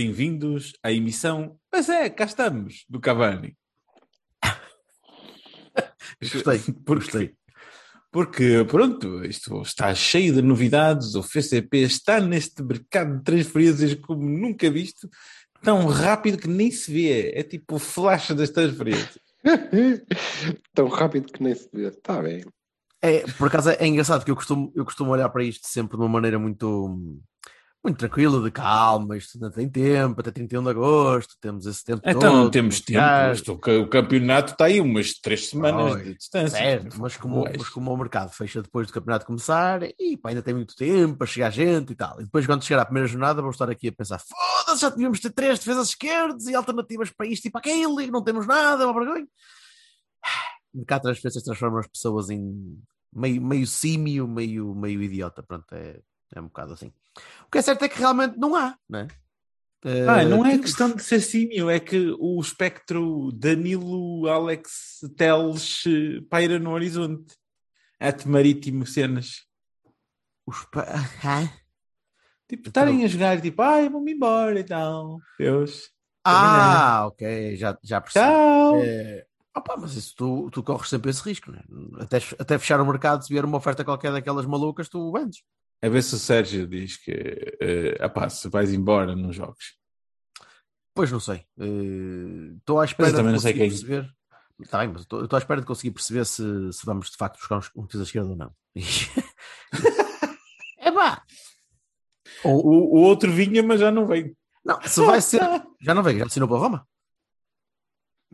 Bem-vindos à emissão. Mas é, cá estamos, do Cavani. Gostei, porque, gostei. Porque, pronto, isto está cheio de novidades. O FCP está neste mercado de transferências como nunca visto, tão rápido que nem se vê. É tipo o flash das transferências. Tão rápido que nem se vê. Está bem. É, por acaso é engraçado que eu costumo, eu costumo olhar para isto sempre de uma maneira muito, muito tranquila, de calma. Isto ainda tem tempo, até 31 de agosto, temos esse tempo Então todo. não temos tempo. Isto, o campeonato está aí umas três semanas Oi, de distância. Certo, mas como, mas como o mercado fecha depois do campeonato começar, e pá, ainda tem muito tempo para chegar gente e tal. E depois, quando chegar à primeira jornada, vou estar aqui a pensar: foda-se, já devíamos ter três defesas esquerdas e alternativas para isto e para aquilo, e não temos nada, é uma vergonha. O mercado de transferências transforma as pessoas em meio, meio símio, meio, meio idiota. Pronto, é, é um bocado assim. O que é certo é que realmente não há, não é? Ah, Eh, não é questão de ser símio, é que o espectro Danilo Alex Teles eh, paira no horizonte. Ate marítimo cenas. os pa-? Tipo, estarem a jogar, tipo, ai, vou-me embora e tal. Deus. Ah, ok, já, já percebi. Tchau. É, opa, mas isso tu, tu corres sempre esse risco, né? até, até fechar o mercado, se vier uma oferta qualquer daquelas malucas, tu vendes. A ver se o Sérgio diz que, eh, apá, se vais embora, não jogues. Pois não sei. Estou à espera eu também de não sei conseguir quem. perceber. Está bem, mas estou à espera de conseguir perceber se, se vamos de facto buscar um defesa esquerda ou não. é pá! O, o outro vinha, mas já não vem. Não, se vai ser. Já não veio, já assinou para a Roma?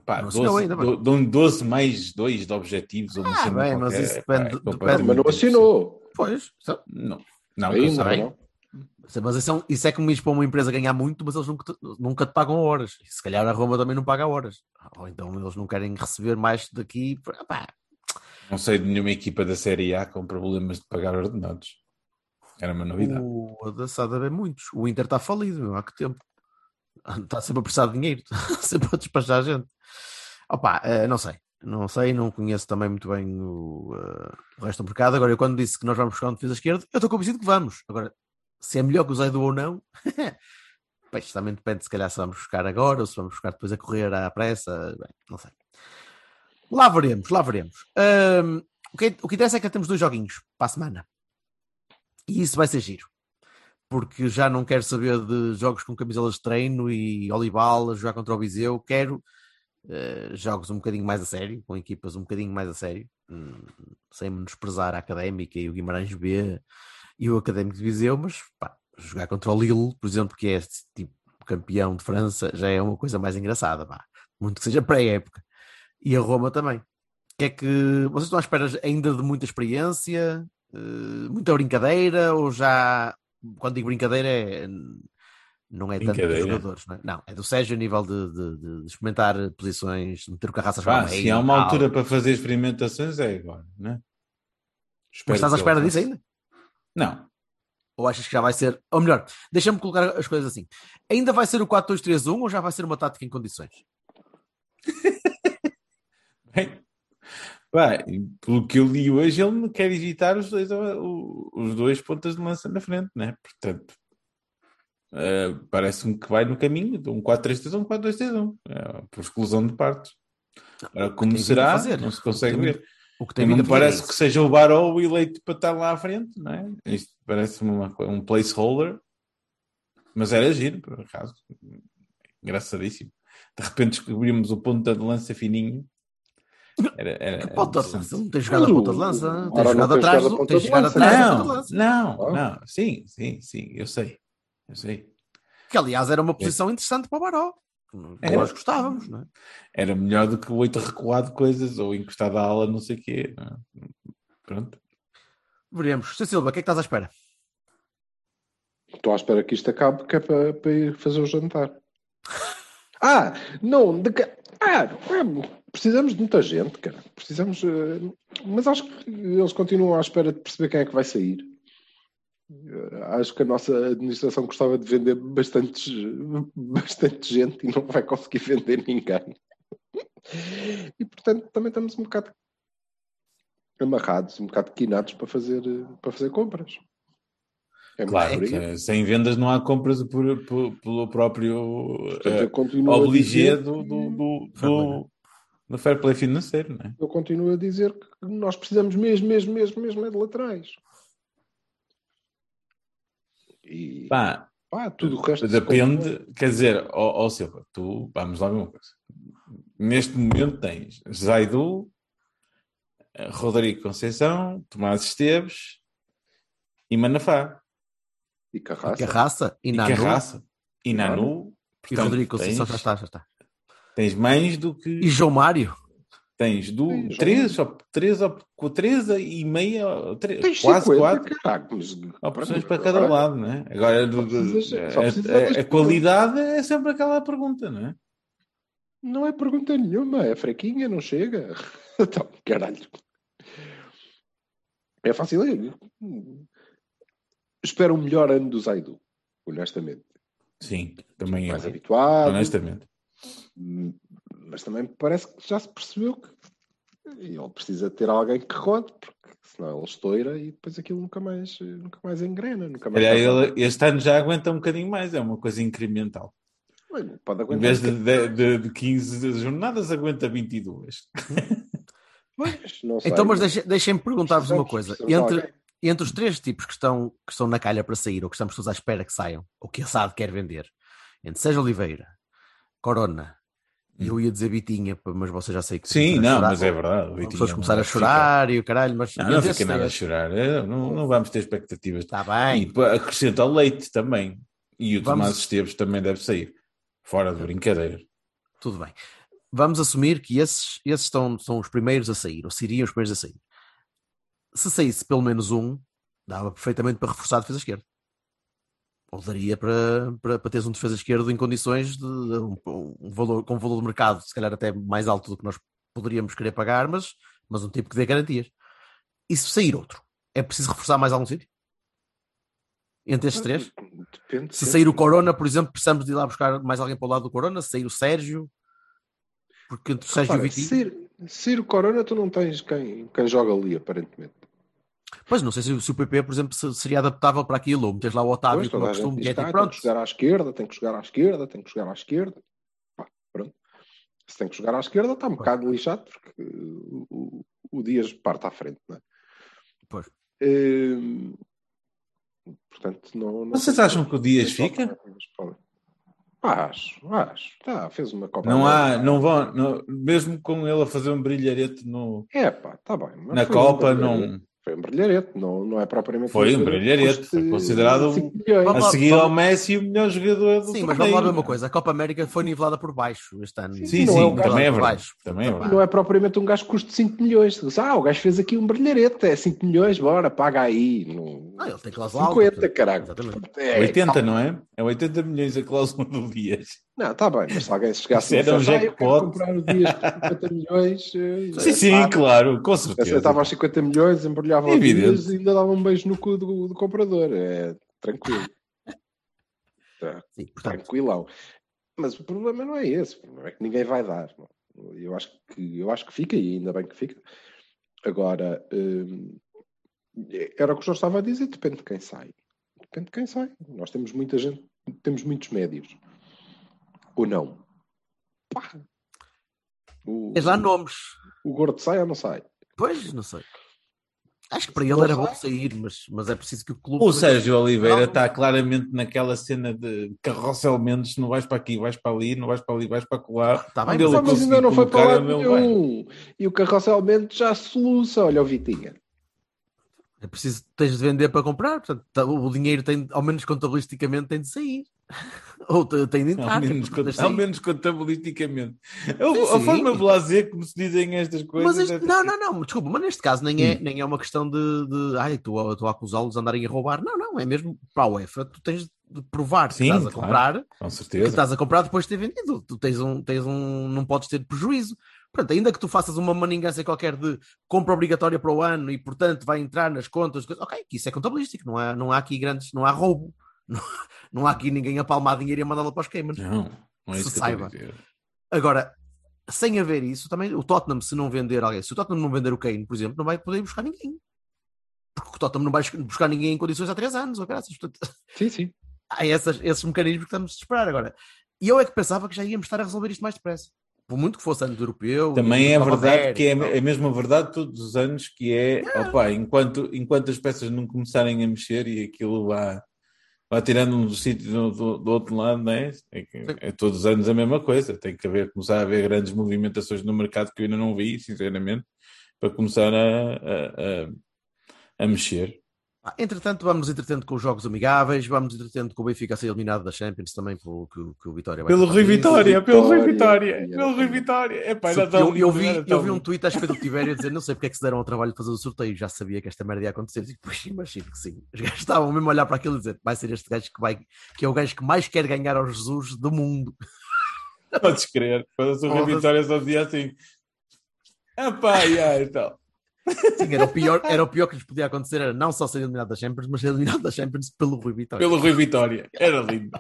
Pá, Não assinou 12, ainda, mas- do- dão 12 mais 2 de objetivos. Ah, bem, mas qualquer. isso Pá, depende- é depende- Mas não assinou. Pois. Não, não, sei. não. Mas isso é, um- isso é como ir para uma empresa ganhar muito, mas eles nunca te, nunca te pagam horas. E se calhar a Roma também não paga horas. Ou então eles não querem receber mais daqui. Pá, Não sei de nenhuma equipa da Série A com problemas de pagar ordenados. Era uma novidade. O da Sada é muitos. O Inter está falido, meu, há que tempo. Está sempre a precisar de dinheiro, sempre a despachar a gente. Opa, eh, não sei, não sei, não conheço também muito bem o, eh, o resto do mercado. Agora, eu quando disse que nós vamos buscar um defesa esquerda, eu estou convencido que vamos. Agora, se é melhor que o Zaidu ou não, pois também depende se calhar se vamos buscar agora ou se vamos buscar depois a correr à pressa, bem, não sei. Lá veremos, lá veremos. Ahm, o, que, o que interessa é que temos dois joguinhos para a semana. E isso vai ser giro. Porque já não quero saber de jogos com camisolas de treino e Olival a jogar contra o Viseu. Quero eh, jogos um bocadinho mais a sério, com equipas um bocadinho mais a sério, hum, sem menosprezar a Académica e o Guimarães B e o Académico de Viseu, mas pá, jogar contra o Lille, por exemplo, que é este tipo campeão de França, já é uma coisa mais engraçada, pá. muito que seja pré-época. E a Roma também. Que é que vocês estão à espera ainda de muita experiência, eh, muita brincadeira, ou já quando digo brincadeira é não é tanto dos jogadores, não é? Não, é do Sérgio a nível de, de- de- de experimentar posições, de meter o carraças para meio se há uma altura para fazer experimentações, é agora, né? Mas estás à espera disso ainda? Não. Ou achas que já vai ser, ou melhor, deixa-me colocar as coisas assim. Ainda vai ser o 4-2-3-1 ou já vai ser uma tática em condições? Bem, pelo que eu li hoje, ele não quer evitar os dois, os dois pontas de lança na frente, né? Portanto, eh, parece-me que vai no caminho de um 4-3-3 ou um 4-2-3-1, é, por exclusão de partes. Agora, como a será, fazer. não se consegue Tem ver. O que tem não me a é parece que seja o Baró o eleito para estar lá à frente, não é? Isto parece-me um placeholder, mas era giro, por acaso. Engraçadíssimo. De repente descobrimos o ponta de lança fininho. Era, era, Que ponta de lança? Não tem jogado a ponta de lança, tem não jogado atrás a tem jogado atrás Não, não. Sim, sim, sim, eu sei. Eu sei. Que aliás era uma posição interessante para o Baró. que Era. Nós gostávamos, não é? Era melhor do que o oito recuado coisas ou encostado à ala, não sei o quê. não é? Pronto. Veremos. Sr. Silva, o que é que estás à espera? Estou à espera que isto acabe, que é para, para ir fazer o jantar. Ah, não, de ca- ah, é, precisamos de muita gente, cara. Precisamos. eh, mas acho que eles continuam à espera de perceber quem é que vai sair. Eh, Acho que a nossa administração gostava de vender bastantes, bastante gente e não vai conseguir vender ninguém. E portanto também estamos um bocado amarrados, um bocado quinados para fazer, eh, para fazer compras. É Claro, que sem vendas não há compras por, por- pelo próprio Portanto, eh, obligé dizer do, do, do, Fair play, do, do fair play financeiro, não é? Eu continuo a dizer que nós precisamos mesmo, mesmo, mesmo, mesmo é de laterais. E Pá, pá, tudo o resto. se depende, quer dizer, ó ó, Silva, tu, vamos lá ver uma coisa. Neste momento tens Zaidu, eh, Rodrigo Conceição, Tomás Esteves e Manafá. E Carraça. Carraça e E Nanu Carraça. E Nanu. e Portanto, Rodrigo Conceição. tens- Já está, já está. Tens mais do que. E João Mário? Tens do Sim, já. três, ou, três, ou, com três e meia, Tens quase 50, quatro caralho. Mas, opções pronto, para cada lado, não é? Agora, do- do- a- a, a qualidade é sempre aquela pergunta, não é? Não é pergunta nenhuma, é fraquinha, não chega. Então, caralho. É fácil. é. Espero o melhor ano do Zaidu, honestamente. Sim, também Mais é. habituado. Honestamente. Mas também parece que já se percebeu que ele precisa ter alguém que rode, porque senão ele estoura e depois aquilo nunca mais, nunca mais engrena. Nunca mais dá ele este ano já aguenta um bocadinho mais, é uma coisa incremental. Olha, Pode Em aguentar. vez de, de, de, de 15 jornadas, aguenta 22. Pois, não sei, Então, mas deixe- deixem-me perguntar-vos uma coisa. Entre, entre os três tipos que estão, que estão na calha para sair, ou que estamos todos à espera que saiam, ou que a SAD quer vender, entre Sérgio Oliveira, Corona, eu ia dizer Bitinha, mas você já sei que. Sim, não, mas é verdade. As pessoas não começaram a chorar e o caralho, mas. Não, não fica nada a três- chorar. É, Não, não vamos ter expectativas. Está E bem. pá, acrescenta o leite também. E o Vamos- Tomás Esteves também deve sair. Fora de brincadeira. Tudo bem. Vamos assumir que esses, esses estão, são os primeiros a sair, ou seriam os primeiros a sair. Se saísse pelo menos um, dava perfeitamente para reforçar a defesa esquerda. Ou daria para, para, para teres um defesa esquerdo em condições de um, um valor, com um valor de mercado, se calhar até mais alto do que nós poderíamos querer pagar, mas, mas um tipo que dê garantias. E se sair outro, é preciso reforçar mais algum sítio? Entre estes três? Depende Se sair o Corona, por exemplo, precisamos de ir lá buscar mais alguém para o lado do Corona. Se sair o Sérgio, porque entre o Sérgio e o Repara, Vitinho. sair, sair o Corona, tu não tens quem, quem joga ali, aparentemente. Pois não sei se, o- se o PP, por exemplo, se- seria adaptável para aquilo. Ou metes lá o Otávio, Pois, como diz que é ah, tipo, tem pronto. que jogar à esquerda, tem que jogar à esquerda, tem que jogar à esquerda. Pá, pronto. Se tem que jogar à esquerda, está um bocado lixado, porque uh, o, o Dias parte à frente, não é? Pois. Hum, portanto, não, não Vocês acham que o Dias fica? Acho, acho. Tá, fez uma Copa Não há, América. não vão, não- mesmo com ele a fazer um brilharete no, É pá, está bem. mas na um Copa, brilharete. não. Foi um brilharete, não, não é propriamente Foi um brilharete, custe foi considerado 5 milhões. Vamos A seguir ao Messi, o melhor jogador do Sim, mas torneio. vamos lá ver uma coisa. A Copa América foi nivelada por baixo este ano. Sim, Não sim, é um também é por verdade. baixo. Também é verdade. não é propriamente um gajo que custe 5 milhões. Ah, o gajo fez aqui um brilharete, é 5 milhões, bora, paga aí. Não... Ah, ele tem cláusula alta, 50, portanto. caralho. Exatamente. É, 80, não é? É 80 milhões a cláusula do Dias. Não, está bem, mas se alguém chegasse Isso era um dissesse, "Ah, jackpot." comprar o Dias por 50 milhões, eh, Sim, é, sim, pá, claro, com certeza. Aceitava aos 50 milhões, embrulhava o Evidente. Dias e ainda dava um beijo no cu do, do comprador. É tranquilo. Tá, Sim, portanto, tranquilão. Mas o problema não é esse, o problema é que ninguém vai dar. não. Eu acho que, eu acho que fica, e ainda bem que fica. Agora, hum, era o que o Jorge estava a dizer, depende de quem sai. Depende de quem sai. Nós temos muita gente, temos muitos médios. Ou não? Pá. O, tens lá nomes. o gordo sai ou não sai? Pois, não sei. Acho que para ele era bom sair, mas, mas é preciso que o clube. O Sérgio Oliveira Não. está claramente naquela cena de carrossel Mendes, não vais para aqui, vais para ali, não vais para ali, vais para lá. Tá bem, mas ele mas conseguir ainda não foi para lá vai. nenhum. E o carrossel Mendes já soluça, olha o Vitinha. É preciso, tens de vender para comprar. Portanto, tá- o dinheiro tem, ao menos contabilisticamente, tem de sair. Ou te- tem de entrar. Ao que é menos, ao menos contabilisticamente. A, a sim. forma blasé como se dizem estas coisas. Mas é- não, não, não, desculpa, mas neste caso nem é, Hum. nem é uma questão de, de ai, a, estou a acusá-los de andarem a roubar. Não, não, é mesmo para a UEFA, tu tens de provar que Sim, estás a claro. comprar, Com que certeza. estás a comprar depois de ter vendido. Tu tens um, tens um, não podes ter prejuízo. Portanto, ainda que tu faças uma maningância qualquer de compra obrigatória para o ano e, portanto, vai entrar nas contas, ok, que isso é contabilístico, não há, não há aqui grandes, não há roubo, não, não há aqui ninguém a palmar dinheiro e a mandá-lo para os Caymans. Não, não é Se isso a saiba. Agora, sem haver isso, também o Tottenham, se não vender alguém, se o Tottenham não vender o Kane, por exemplo, não vai poder buscar ninguém. Porque o Tottenham não vai buscar ninguém em condições há três anos, ou graças. Portanto, Sim, sim. há essas- esses mecanismos que estamos a esperar agora. E eu é que pensava que já íamos estar a resolver isto mais depressa. Por muito que fosse ano europeu. Também é verdade que é tal. a mesma verdade todos os anos que é, opa, enquanto, enquanto as peças não começarem a mexer e aquilo vá, vá tirando um sítio do, do, do outro lado, não é? É, é todos os anos a mesma coisa. Tem que haver, começar a haver grandes movimentações no mercado que eu ainda não vi, sinceramente, para começar a, a, a, a mexer. Ah, Entretanto, vamos entretendo com os jogos amigáveis, vamos entretendo com o Benfica a ser eliminado da Champions também, pelo que, o- que o Vitória vai Pelo Rui. Vitória, pelo Rui Vitória. Pelo Rui Vitória. Epá, era Eu, tão eu lindo, vi, eu vi um tweet, acho que foi do Tiberio, a dizer não sei porque é que se deram ao trabalho de fazer o sorteio, já sabia que esta merda ia acontecer. E, pois, imagino que sim. Os gajos estavam mesmo a olhar para aquilo e dizer vai ser este gajo que vai, que é o gajo que mais quer ganhar ao Jesus do mundo. Podes crer. Quando o Rui. Vitória só dizia assim. Epá, yeah, então. Sim, era o pior, era o pior que lhes podia acontecer, era não só ser eliminado da Champions, mas ser eliminado da Champions pelo Rui Vitória. Pelo Rui Vitória. Era lindo.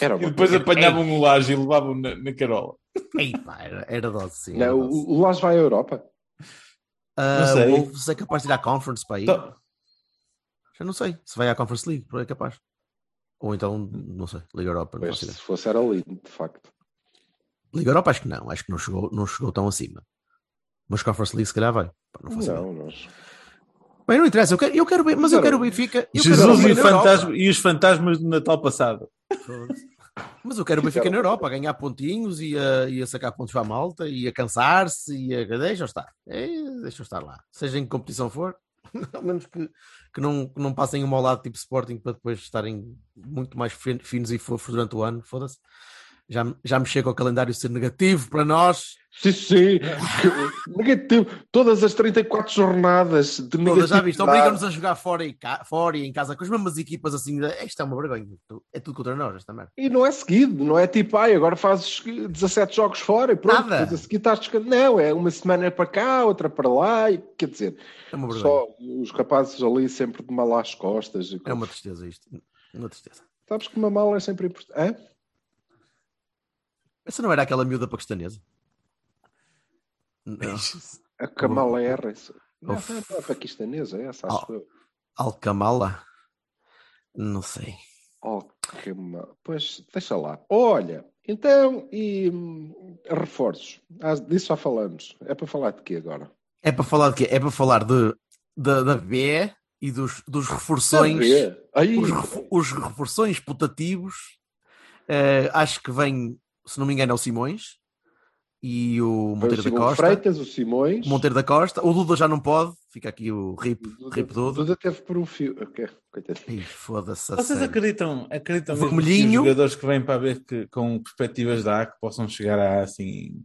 Era E depois apanhavam um laje e levavam na, na carola. Ei, pá, era, era dose, sim. era Não, dose. o, o Las vai à Europa. Ah, não sei. o Wolves é capaz de ir à Conference para aí. Então, Já não sei se vai à Conference League, é capaz. Ou então, não sei, Liga Europa. Não Pois, se fosse era lindo, de facto. Liga Europa acho que não, acho que não chegou, não chegou tão acima. Mas Conference League se calhar vai. Pá, não. Não, nós. Bem, não interessa, eu quero, eu quero ver, mas eu quero o Benfica. eu quero o Jesus e, fantasma, e os fantasmas do Natal passado. Mas eu quero o Benfica na Europa, a ganhar pontinhos e a, e a sacar pontos para a malta e a cansar-se e a. Deixa eu estar. É, deixa eu estar lá. Seja em que competição for, ao menos que, que, não, que não passem um ao lado tipo Sporting para depois estarem muito mais fin- finos e fofos durante o ano. Foda-se. Já, me- já me chega ao calendário ser negativo para nós. Sim, sim. negativo. Todas as 34 jornadas de Todas, já viste? Obrigam-nos a jogar fora e, cá, fora e em casa com as mesmas equipas assim. Isto é uma vergonha. É tudo contra nós, esta merda. E não é seguido, não é tipo, ai, agora fazes 17 jogos fora e pronto, Nada. a seguir estás. Não, é uma semana para cá, outra para lá, e, quer dizer, É uma vergonha. só os rapazes ali sempre de mal às costas. e É uma tristeza isto. Uma tristeza. Sabes que uma mala é sempre importante. Hã? Essa não era aquela miúda paquistanesa? Não. A Kamala Harris. Não, não é paquistanesa, é essa, acho eu. Alcamala? Não sei. Oh. Pois, deixa lá. Olha, então, e hum, reforços? Ah, disso já falamos. É para falar de quê agora? É para falar de quê? É para falar de, da da B e dos, dos reforções. Os, os reforções putativos. eh, acho que vem, se não me engano, é o Simões e o o Monteiro da Simão Costa. Freitas, o Simões. O Monteiro da Costa. O Duda já não pode. Fica aqui o RIP, RIP Duda. Duda teve por um fio. Ok, coitadinho. Ih, Foda-se. a Vocês sério. acreditam, acreditam mesmo que os jogadores que vêm para ver que, com perspectivas da A que possam chegar a assim.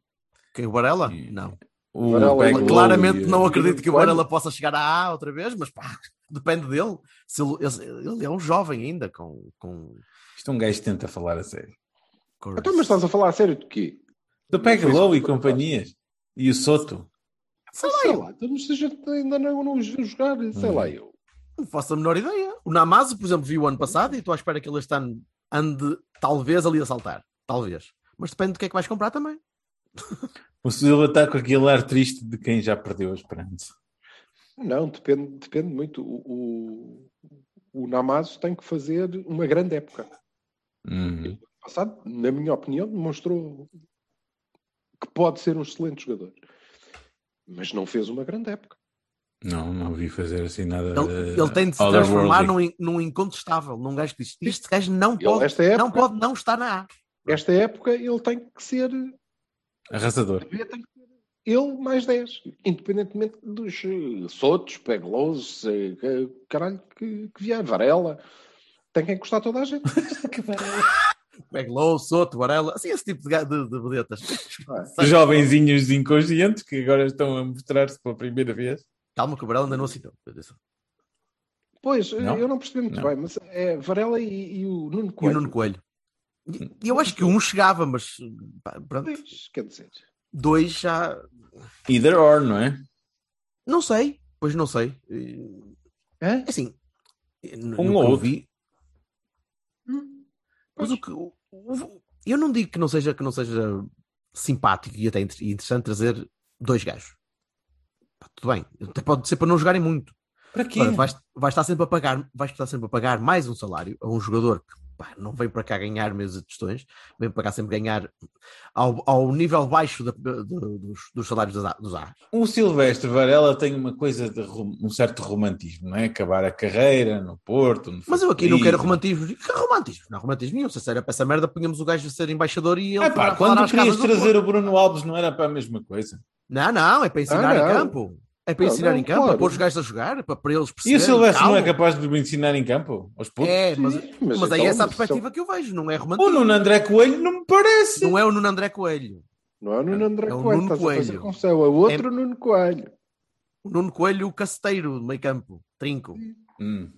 Quem, o Varela? Sim. Não. O Varela, Peglow Claramente não acredito que o? Varela possa chegar à A outra vez, mas pá, depende dele. Se ele, ele- ele é um jovem ainda com. com... Isto um gajo tenta falar a sério. Com- Então, mas estás a falar a sério de quê? Do Peglow e companhias. E o Soto. Sei lá, Sei lá, então, se a gente ainda não, não os viu jogar, sei Hum. lá eu. não faço a menor ideia. O Namazo, por exemplo, viu o ano passado e estou à espera que ele este ano ande talvez ali a saltar. Talvez. Mas depende do que é que vais comprar também. O Silva está com aquele ar triste de quem já perdeu a esperança. Não, depende, depende muito. O, o, o Namazo tem que fazer uma grande época. Uhum. Passado, na minha opinião, demonstrou que pode ser um excelente jogador. Mas não fez uma grande época. Não, não vi fazer assim nada. Ele, ele tem de se transformar num, in- num incontestável, num gajo que diz: Este gajo não Ele, pode, época, não pode não estar na A. esta época ele tem que ser Arrasador. tem que ser ele mais 10, independentemente dos eh, Sotos, Peglosos, eh, caralho, que, que vier, Varela, tem que encostar toda a gente. Peglow, Soto, Varela, assim, esse tipo de, de, de vedetas. é? Jovenzinhos inconscientes que agora estão a mostrar-se pela primeira vez. Calma que o Varela ainda não assinou. Pois, eh, Não? eu não percebi muito Não. bem, mas é Varela e, e o Nuno E o Coelho. Nuno Coelho. E e eu acho que um chegava, mas pá, pronto, Pois, quer dizer, dois já. Either or, não é? Não sei, pois não sei. Hã? Assim, no- Um ou outro. vi, mas o que o- o- eu não digo que não seja que não seja simpático e até inter- interessante trazer dois gajos. Pá, tudo bem, até pode ser para não jogarem muito. Para quê? Vais, vais estar sempre a pagar, vais estar sempre a pagar mais um salário a um jogador que pá, não vem para cá ganhar mesas de tostões, vem para cá sempre ganhar ao, ao nível baixo da- do- dos, dos salários dos, A- dos A. O Silvestre Varela tem uma coisa de um certo romantismo, não é? Acabar a carreira no Porto. no Mas eu aqui não quero romantismo. Que romantismo? Não romantismo nenhum. Se era para essa merda, punhamos o gajo a ser embaixador e ele Ah, pá, quando querias trazer o Bruno Alves não era para a mesma coisa. Não, não, é para ensinar Ah, em campo. É para Não, ensinar não, em campo, claro. para pôr os gajos a jogar, para, para eles E o perceberem. Silvestre não é capaz de me ensinar em campo? Aos putos? É, mas, Sim, mas, mas aí então, essa é a mas perspectiva que eu vejo, não é O romantismo. Nuno André Coelho não me parece. Não é o Nuno André Coelho. não é o Nuno André É o Coelho, Nuno estás a fazer Coelho. é o outro Nuno Coelho. O Nuno Coelho, o caceteiro do meio campo, trinco. Hum.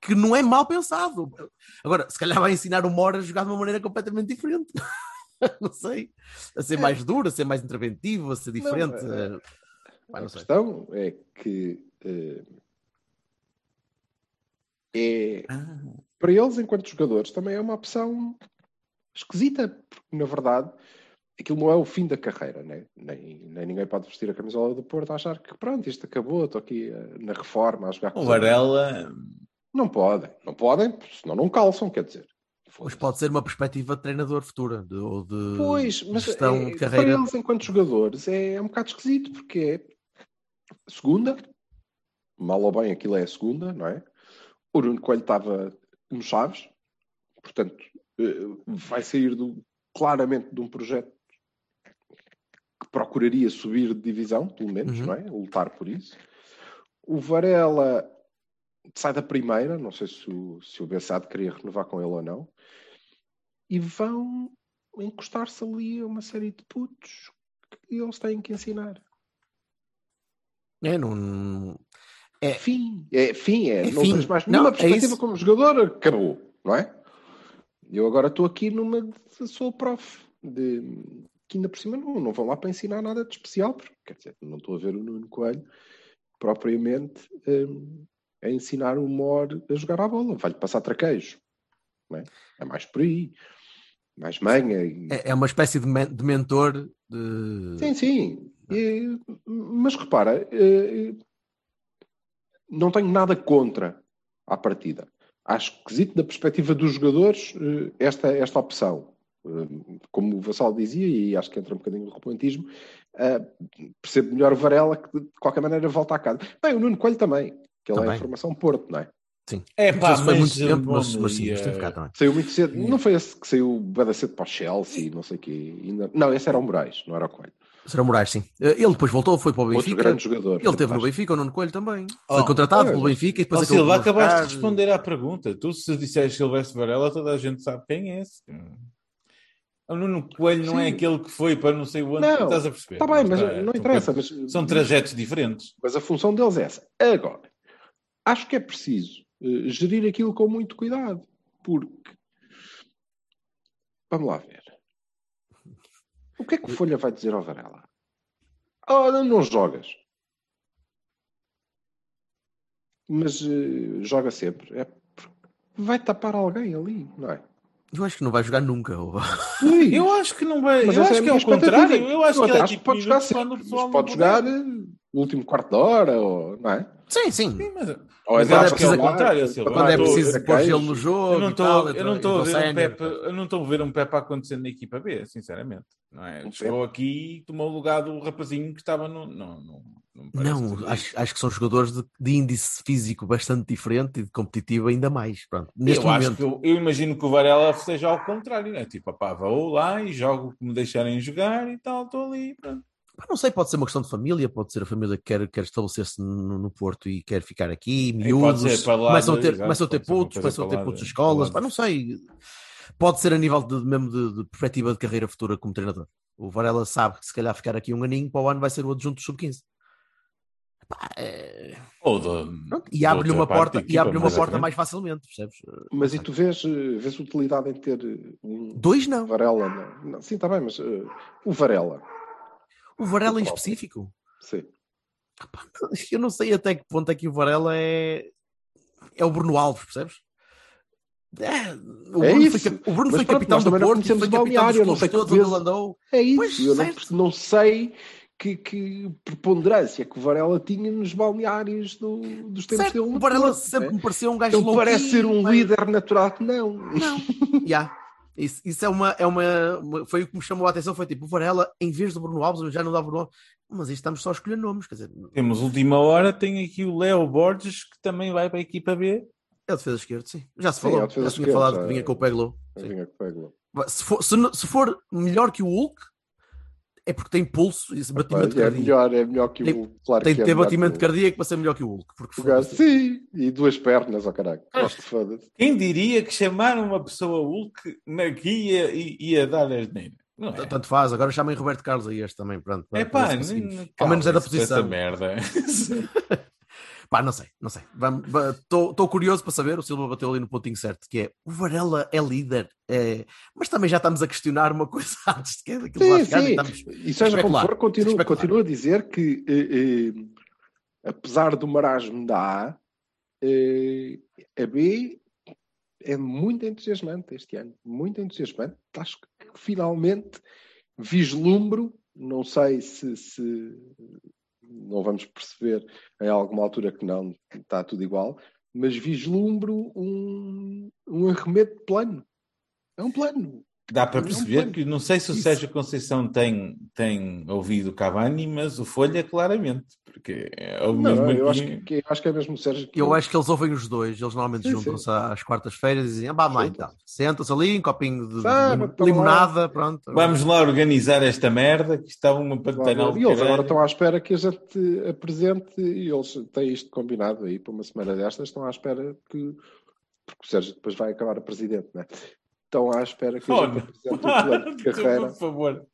Que não é mal pensado. Agora, se calhar vai ensinar o Mora a jogar de uma maneira completamente diferente. não sei. A ser mais duro, a ser mais interventivo, a ser diferente. Não, eh, pá, A questão é que eh, é, Ah. para eles, enquanto jogadores, também é uma opção esquisita, porque na verdade aquilo não é o fim da carreira, né? nem, nem ninguém pode vestir a camisola do Porto a achar que pronto, isto acabou, estou aqui eh, na reforma a jogar com O. Varela. Não podem, não podem, senão não calçam, quer dizer. Mas Foda-se. pode ser uma perspectiva de treinador futura, de, ou de Pois, mas gestão é- de para carreira. eles, enquanto jogadores, é, um bocado esquisito, porque é segunda, mal ou bem aquilo é a segunda, não é? O Nuno Coelho estava no Chaves, portanto, eh, vai sair do- claramente de um projeto que procuraria subir de divisão, pelo menos, Uhum. não é? Lutar por isso. O Varela sai da primeira, não sei se o, se o Bessado queria renovar com ele ou não, e vão encostar-se ali a uma série de putos que eles têm que ensinar. É, não, É. Fim, é fim, é. É não fim. tens mais Não, nenhuma é perspectiva isso. como jogador, acabou, não é? Eu agora estou aqui numa de sou prof, de, que ainda por cima não, não vão lá para ensinar nada de especial, porque quer dizer, não estou a ver o Nuno Coelho propriamente hum, a ensinar o Mor a jogar à bola, vai-lhe passar traqueijo, não é? É mais por aí, mais manha. e- É, é uma espécie de, men- de mentor de. Sim, sim. E, mas repara, eh, não tenho nada contra à partida. Acho esquisito da perspectiva dos jogadores eh, esta, esta opção. Eh, Como o Vassal dizia, e acho que entra um bocadinho no romantismo, percebo melhor o Varela que de qualquer maneira volta a casa. Bem, o Nuno Coelho também, que ele é Também. a formação Porto, não é? Sim. É Não pá, foi mas, muito tempo, mas, mas sim, e, mas tem eh, ficado também. Saiu muito cedo. Não foi esse que saiu bem cedo para o Chelsea, não sei o quê. Ainda- Não, esse era o Moraes, não era o Coelho. Será Moraes, sim. Eh, Ele depois voltou, foi para o Outro Benfica. grande jogador. Ele teve no. Benfica, o Nuno Coelho também. Oh, Foi contratado pois. pelo Benfica e depois acabou Silva, não acabaste de responder à pergunta. Tu, se disseres Silvestre Varela, toda a gente sabe quem é esse. O Nuno Coelho não é Sim. aquele que foi para não sei onde. Não, estás a perceber? Está bem, mas Está- não são interessa. Mas, São trajetos diferentes. mas a função deles é essa. Agora, acho que é preciso eh, gerir aquilo com muito cuidado, porque vamos lá ver. O que é que o Folha vai dizer ao Varela? Ora, não jogas. Mas eh, joga sempre. É porque vai tapar alguém ali, não é? Eu acho que não vai jogar nunca. ou- Eu acho que não vai. mas eu acho a que é o contrário. Eu acho que até é tipo pode jogar sempre, pode jogar puder. eh, o último quarto de hora, ou, não é? Sim, sim. Sim, mas, Ou eu acho para que é o salvar, contrário, Silva. Quando é preciso pôr gelo no jogo. Eu não estou eu não estou a ver um. Pepe, eu não estou a ver um Pepe acontecer na equipa B, sinceramente. Não é? Um Chegou aqui e tomou o lugar do rapazinho que estava no. Não, não, não, acho, acho que são jogadores de, de índice físico bastante diferente e de competitivo ainda mais. Pronto, neste eu acho momento. que eu, eu imagino que o Varela seja ao contrário, né? Tipo, opá, vou lá e jogo o que me deixarem jogar e tal, estou ali. Pronto. Não sei, pode ser uma questão de família, pode ser a família que quer, quer estabelecer-se no, no Porto e quer ficar aqui, miúdos, pode ser para lá, começam a ter, começam a ter putos, começam a ter putos de escolas, pá, não sei. Pode ser a nível de, mesmo de, de perspectiva de carreira futura como treinador. O Varela sabe que se calhar ficar aqui um aninho, para o ano vai ser o adjunto do sub-15. Pá, é- Ou de- pronto, E abre-lhe uma porta, da e equipa, abre uma porta mais facilmente, percebes? Mas e tu vês, eh, vês utilidade em ter eh, um Dois não. Varela? Não, não, sim, está bem, mas eh, o Varela. O Varela em O específico. Sim. Eu não sei até que ponto é que o Varela é, é o Bruno Alves, percebes? É, o, É Bruno isso. foi, o Bruno Mas foi pronto, capitão do Porto, foi capitão dos não clubes sei que todos onde vezes- ele andou. É isso. Pois, eu não, certo. não sei que, que preponderância que o Varela tinha nos balneários do- dos tempos Certo, dele. o Varela Porto, sempre né? me pareceu um gajo Ele parece ser um mas- líder natural que não. Não, já. Isso, isso é, uma, é uma, uma- Foi o que me chamou a atenção. Foi tipo, o Varela, em vez do Bruno Alves, já não dá Bruno Alves. Mas isto estamos só a escolher nomes. Quer dizer, Temos última hora, tem aqui o Léo Borges, que também vai para a equipa B. é o defesa esquerdo, sim. Já se Sim, falou. é o defesa já se tinha falado já- que vinha com o Peglo. Eu vinha com o Peglo. Se for, se, se for melhor que o Hulk, é porque tem pulso e esse batimento é cardíaco. melhor, é melhor que o Hulk. Claro Tem que de é ter batimento cardíaco para ser melhor que o Hulk. Porque O gajo, sim, e duas pernas, ó caralho. Gosto de foda-se. Quem diria que chamaram uma pessoa Hulk na guia e ia dar a asneira? Não é? Tanto faz, agora chamem Roberto Carlos a este também. Pronto, É pá, Ao menos é da com posição. essa merda. Pá, não sei, não sei. Estou curioso para saber. O Silva bateu ali no pontinho certo, que é o Varela é líder, é, mas também já estamos a questionar uma coisa antes de que aquilo lá Sim, e sim. estamos- E seja como for, continuo, continuo a dizer que, eh, eh, apesar do marasmo da A, eh, a B é muito entusiasmante este ano. Muito entusiasmante. Acho que finalmente vislumbro, não sei se, se não vamos perceber em alguma altura que não, está tudo igual, mas vislumbro um, um arremedo plano. É um plano. Dá para perceber que não sei se o Isso. Sérgio Conceição tem, tem ouvido o Cavani, mas o Folha claramente, porque é o Não, mesmo não, eu, aqui. acho que, eu acho que é mesmo o Sérgio. que- Eu acho que eles ouvem os dois, eles normalmente juntam-se às quartas-feiras e dizem: ah, vamos lá então, Juntam-se. senta-se ali, um copinho de, de Sábado, lim- toma lá. limonada, pronto. Vamos lá organizar esta merda que estava uma pantanal E eles agora estão à espera que a gente apresente, e eles têm isto combinado aí para uma semana destas, estão à espera que. Porque o Sérgio depois vai acabar a presidente, né? Estão à espera que a Oh, gente apresente o plano de carreira. Por favor.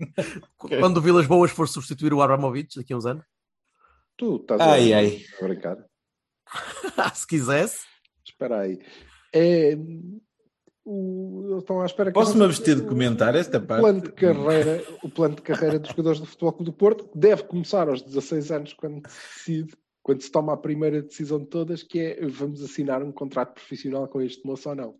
Quando o Vilas Boas for substituir o Abramovich daqui a uns anos, Tu estás Ai, a, ai. a brincar. se quisesse, Espera aí. É, o, estão à espera que a Posso-me gente- abster de comentar esta o parte? plano de carreira, o plano de carreira dos jogadores do Futebol Clube do Porto que deve começar aos 16 anos quando se decide, quando se toma a primeira decisão de todas, que é vamos assinar um contrato profissional com este moço ou não.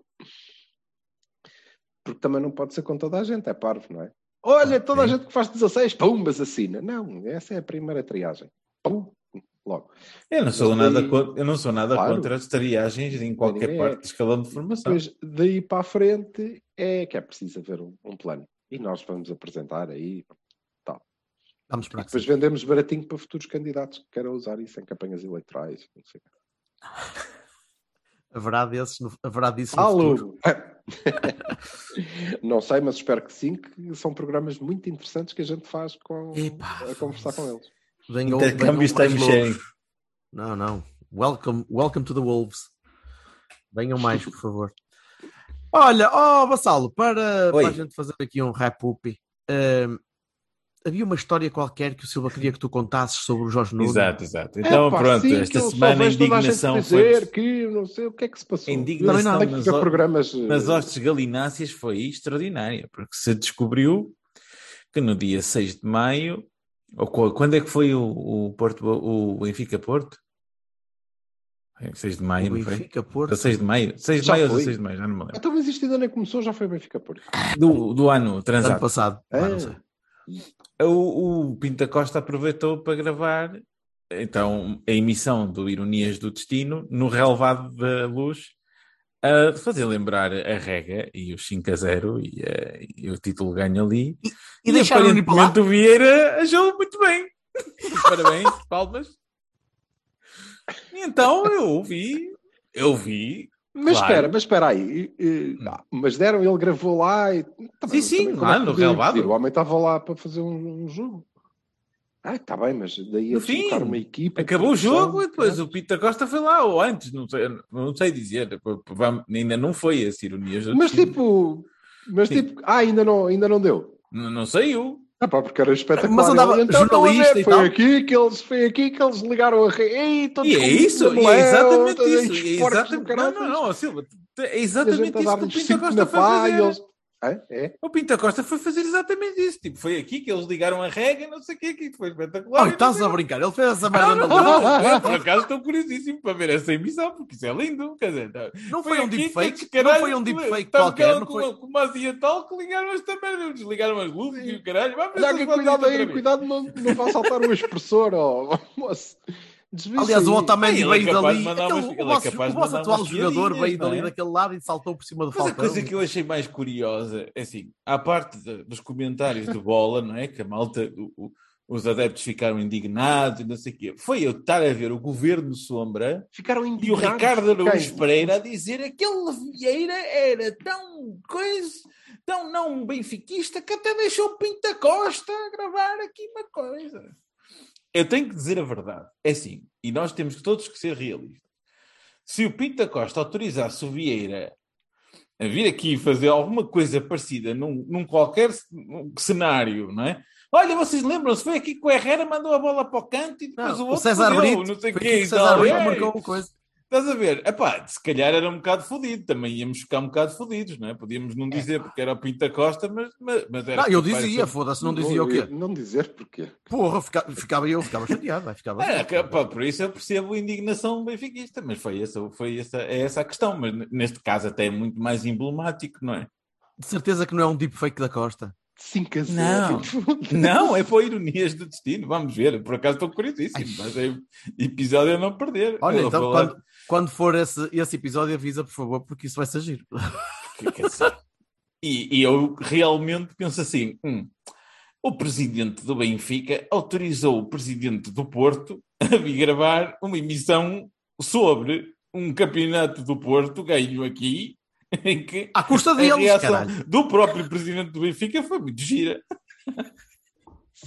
Porque também não pode ser com toda a gente, é parvo, não é? Olha, toda a gente que faz 16, pum, mas assina. Não, essa é a primeira triagem. Pum, logo. Eu não sou Mas nada, daí- contra, eu não sou nada Claro. contra as triagens em qualquer ninguém parte é. do escalão de formação. Depois, daí para a frente, é que é preciso haver um, um plano. E nós vamos apresentar aí. vamos esperar E que depois vendemos baratinho para futuros candidatos que queiram usar isso em campanhas eleitorais. Não sei. haverá, desses no, haverá disso no Alô! futuro. não sei, mas espero que sim, que são programas muito interessantes que a gente faz com, Epá, a conversar com eles. Venham- Intercâmbios venham time sharing. Não, não. Welcome, welcome to the Wolves. Venham mais, por favor. Olha, ó Vassalo, para, para a gente fazer aqui um rap-up, hum, havia uma história qualquer que o Silva queria que tu contasses sobre o Jorge Nuno. Exato, exato. Então, Epá, pronto, sim, esta semana a indignação dizer foi. que não sei o que é que se passou. A indignação Tem que nas ter ho- programas. eh, nas hostes galináceas foi extraordinária, porque se descobriu que no dia 6 de maio, ou qu- quando é que foi o, o Porto, o Benfica Porto? É 6 de maio, O não foi? Benfica, Porto. 16 de maio? 6 de Já maio ou foi. 16 de maio, já não me lembro. Então, mas isto ainda nem começou, já foi Benfica Porto. Do, do ano Ano transado. passado. Ah, não É. sei. O, o Pinta Costa aproveitou para gravar então a emissão do Ironias do Destino no relevado da luz a fazer lembrar a rega e os 5 a 0 e, eh, e o título ganho ali. E ir para lá? aparentemente o Vieira achou muito bem. Parabéns, palmas. E então eu ouvi, eu vi. Mas Claro. espera, mas espera aí. e- e- ah, mas deram, ele gravou lá e. Sim, sim, lá no relevado. O homem estava lá para fazer um, um jogo. Ah, está bem, mas daí a No fim, uma equipa. Acabou o jogo e depois é. o Pinta Costa foi lá, ou antes, não sei, não sei dizer. Ainda não foi esse ironias. do Mas tipo, mas Sim. tipo, ah, ainda não, ainda não deu. Não, não saiu. Ah, pá, porque era espetacular. Mas andava Ele, então, estão a ver, jornalista e foi tal. aqui que eles, foi aqui que eles ligaram a rede. Ei, todos E é com isso, e é exatamente isso. é exatamente, não, não, não, Silva, é exatamente isso que o cinco Costa foi fazer. eles... É, é. O Pinta Costa foi fazer exatamente isso. Tipo, foi aqui que eles ligaram a rega, não sei o que, que foi espetacular. Não estás sei a brincar. Ele fez essa Não, merda não, na luz. não, eu, por acaso estou curiosíssimo para ver essa emissão, porque isso é lindo. Quer dizer, não- Não foi um aqui que deepfake? Não foi um deepfake qualquer? com- Não foi... Com uma asiatal que ligaram esta merda, desligaram as luzes e o caralho. Vamos ver cuidado aí, cuidado, não, não vá saltar o expressor, ó. Moço, Aliás, o. Otamendi é veio de dali. Aquele- o é vosso, o atual jogador veio dali é? daquele lado e saltou por cima do Mas a Falcão. coisa que eu achei mais curiosa é assim, à parte de- dos comentários de bola, não é? Que a malta, o- o- os adeptos ficaram indignados e não sei o quê. Foi eu estar a ver o governo Sombra Ficaram e o indignados. Ricardo Araújo? Pereira a dizer aquele Vieira era tão coisa, tão não benfiquista que até deixou o Pinta Costa a gravar aqui uma coisa. Eu tenho que dizer a verdade. É assim, e nós temos todos que ser realistas. Se o Pinta Costa autorizasse o Vieira a vir aqui fazer alguma coisa parecida num, num qualquer cenário, não é? Olha, vocês lembram-se, foi aqui que o Herrera mandou a bola para o canto e depois Não, o o outro César fodeu, Brito, não sei o quê o César. Brito Ei, marcou uma coisa. Estás a ver? Epá, se calhar era um bocado fodido, também íamos ficar um bocado fodidos, não é? Podíamos não dizer porque era o Pinta Costa, mas, mas, mas era. Não, eu dizia, ser- foda-se, não dizia o quê? Não dizer porquê. Porra, fica- ficava eu, ficava chateado. vai, Ficava É, pá, por isso eu percebo a indignação benfiquista, mas foi essa, foi essa, é essa a questão. Mas neste caso até é muito mais emblemático, não é? De certeza que não é um deepfake da Costa. 5 a 0. Não. Não, é para ironias do destino. Vamos ver. Por acaso estou curiosíssimo. Mas é episódio a não perder. Olha, Eu então, quando, quando for esse, esse episódio, avisa, por favor, porque isso vai ser giro. E, e eu realmente penso assim: hum, o presidente do Benfica autorizou o presidente do Porto a vir gravar uma emissão sobre um campeonato do Porto ganho aqui, em que À custa a deles, reação caralho. do próprio presidente do Benfica foi muito gira.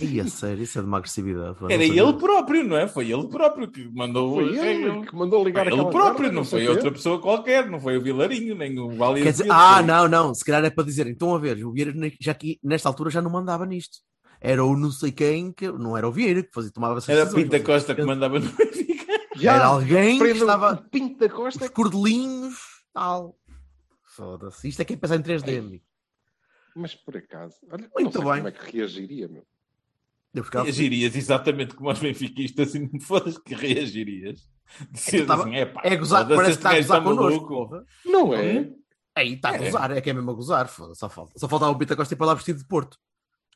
Ih, a sério, isso é de uma agressividade. Era não sabia. ele próprio, não é? Foi ele próprio que mandou. Foi ele que mandou ligar Foi ele próprio, merda, não sei foi outra pessoa qualquer, não foi o Vilarinho, nem o Valiente. Quer dizer, ah, não, não, se calhar é para dizer, então a ver, o Vieira já que nesta altura já não mandava nisto. Era o não sei quem que não era o Vieira que fazia, tomava essas Era. Pinta Costa que mandava no Benfica. Já, Era alguém que estava Pinto da os Costa. cordelinhos, tal. Foda-se. Isto é que é pensar em 3D, amigo. Mas por acaso, olha, Muito não sei bem. como é que reagiria, meu. Eu ficava Reagirias exatamente como aos benfiquistas, assim, não fodas que reagirias. Dizer tava- assim, é pá, É gozar, parece que está a gajo gozar connosco. Não é? Aí está a É. gozar, é que é mesmo a gozar, foda só falta. Só faltava o Pita Costa ir para lá vestido de Porto.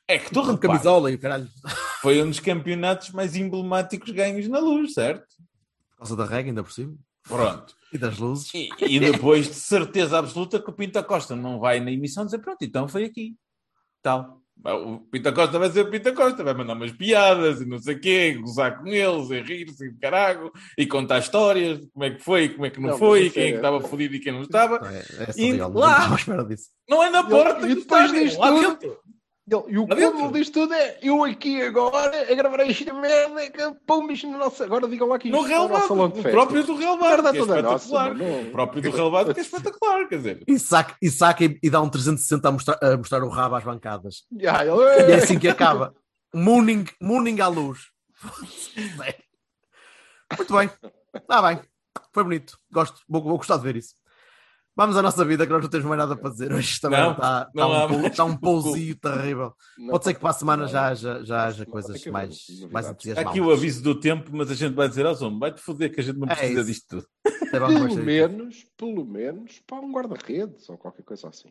É que tu Com repara, camisola e o caralho. foi um dos campeonatos mais emblemáticos ganhos na luz, certo? Por causa da regra, ainda por cima. Pronto. E das luzes. E, e depois de certeza absoluta que o Pinta Costa não vai na emissão dizer pronto, então foi aqui. Tal. O Pinta Costa vai ser o Pinta Costa, vai mandar umas piadas e não sei o quê, gozar com eles, e rir-se e caralho, e contar histórias de como é que foi e como é que não, Não, foi, e quem é que é- estava fodido e quem não estava. É, é E não lá- disso. Não é na porta e depois disto lá dentro. Ele- E o cúmulo disto tudo é eu aqui agora a gravar esta merda que pum, isto no nosso. Agora digam lá que No isto é o nosso salão de o festa. próprio do relevado, Merda que é nossa, espetacular. O próprio do relevado que é espetacular, quer dizer. E saca, e, saca e, e dá um 360 a mostrar, a mostrar o rabo às bancadas. Ya, E ele- é assim que acaba. Mooning, mooning à luz. Muito bem. Está bem. Foi bonito. Gosto. Vou, vou gostar de ver isso. Vamos à nossa vida, que nós não temos mais nada para dizer. Hoje também Não, está, está, não há um, pou- mais. está um pousinho terrível. Não, Pode ser que para a semana não, já haja, já haja coisas mais, mais entusiasmantes. aqui o aviso do tempo, mas a gente vai dizer ao Zoom, vai-te foder que a gente não É precisa isso. disto tudo. Pelo menos, pelo menos, para um guarda-redes ou qualquer coisa assim.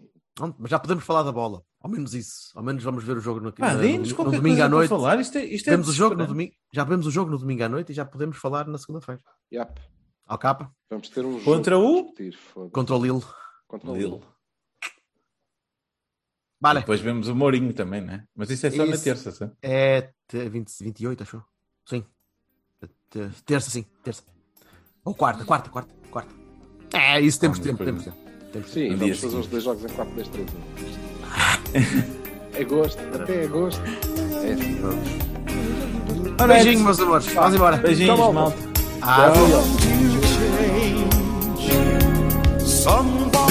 Mas já podemos falar da bola. Ao menos isso. Ao menos vamos ver o jogo no, Pá, no- no qualquer domingo à noite. falar. Isto é, isto é Vemos o jogo no domingo. Já vemos o jogo no domingo à noite e já podemos falar na segunda-feira. Yep. Ao capa, Vamos ter um Contra o? discutir, contra o Lille. Contra o Lille. Lille. Vale. Depois vemos o Mourinho também, né? Mas isso é só na Isso. terça, sabe? É te- 20, 28, acho. eu. Sim. Te- Terça, sim. Terça. Ou quarta, quarta, quarta, quarta. É, isso temos Ah, tempo, temos tempo. Temos tempo. Sim, No vamos fazer os dois jogos em 4 10 3 Agosto, até agosto. É assim. Vamos. Beijinho, meus amores. Vamos embora. Beijinhos, Tchau, malta. Ah, 心花。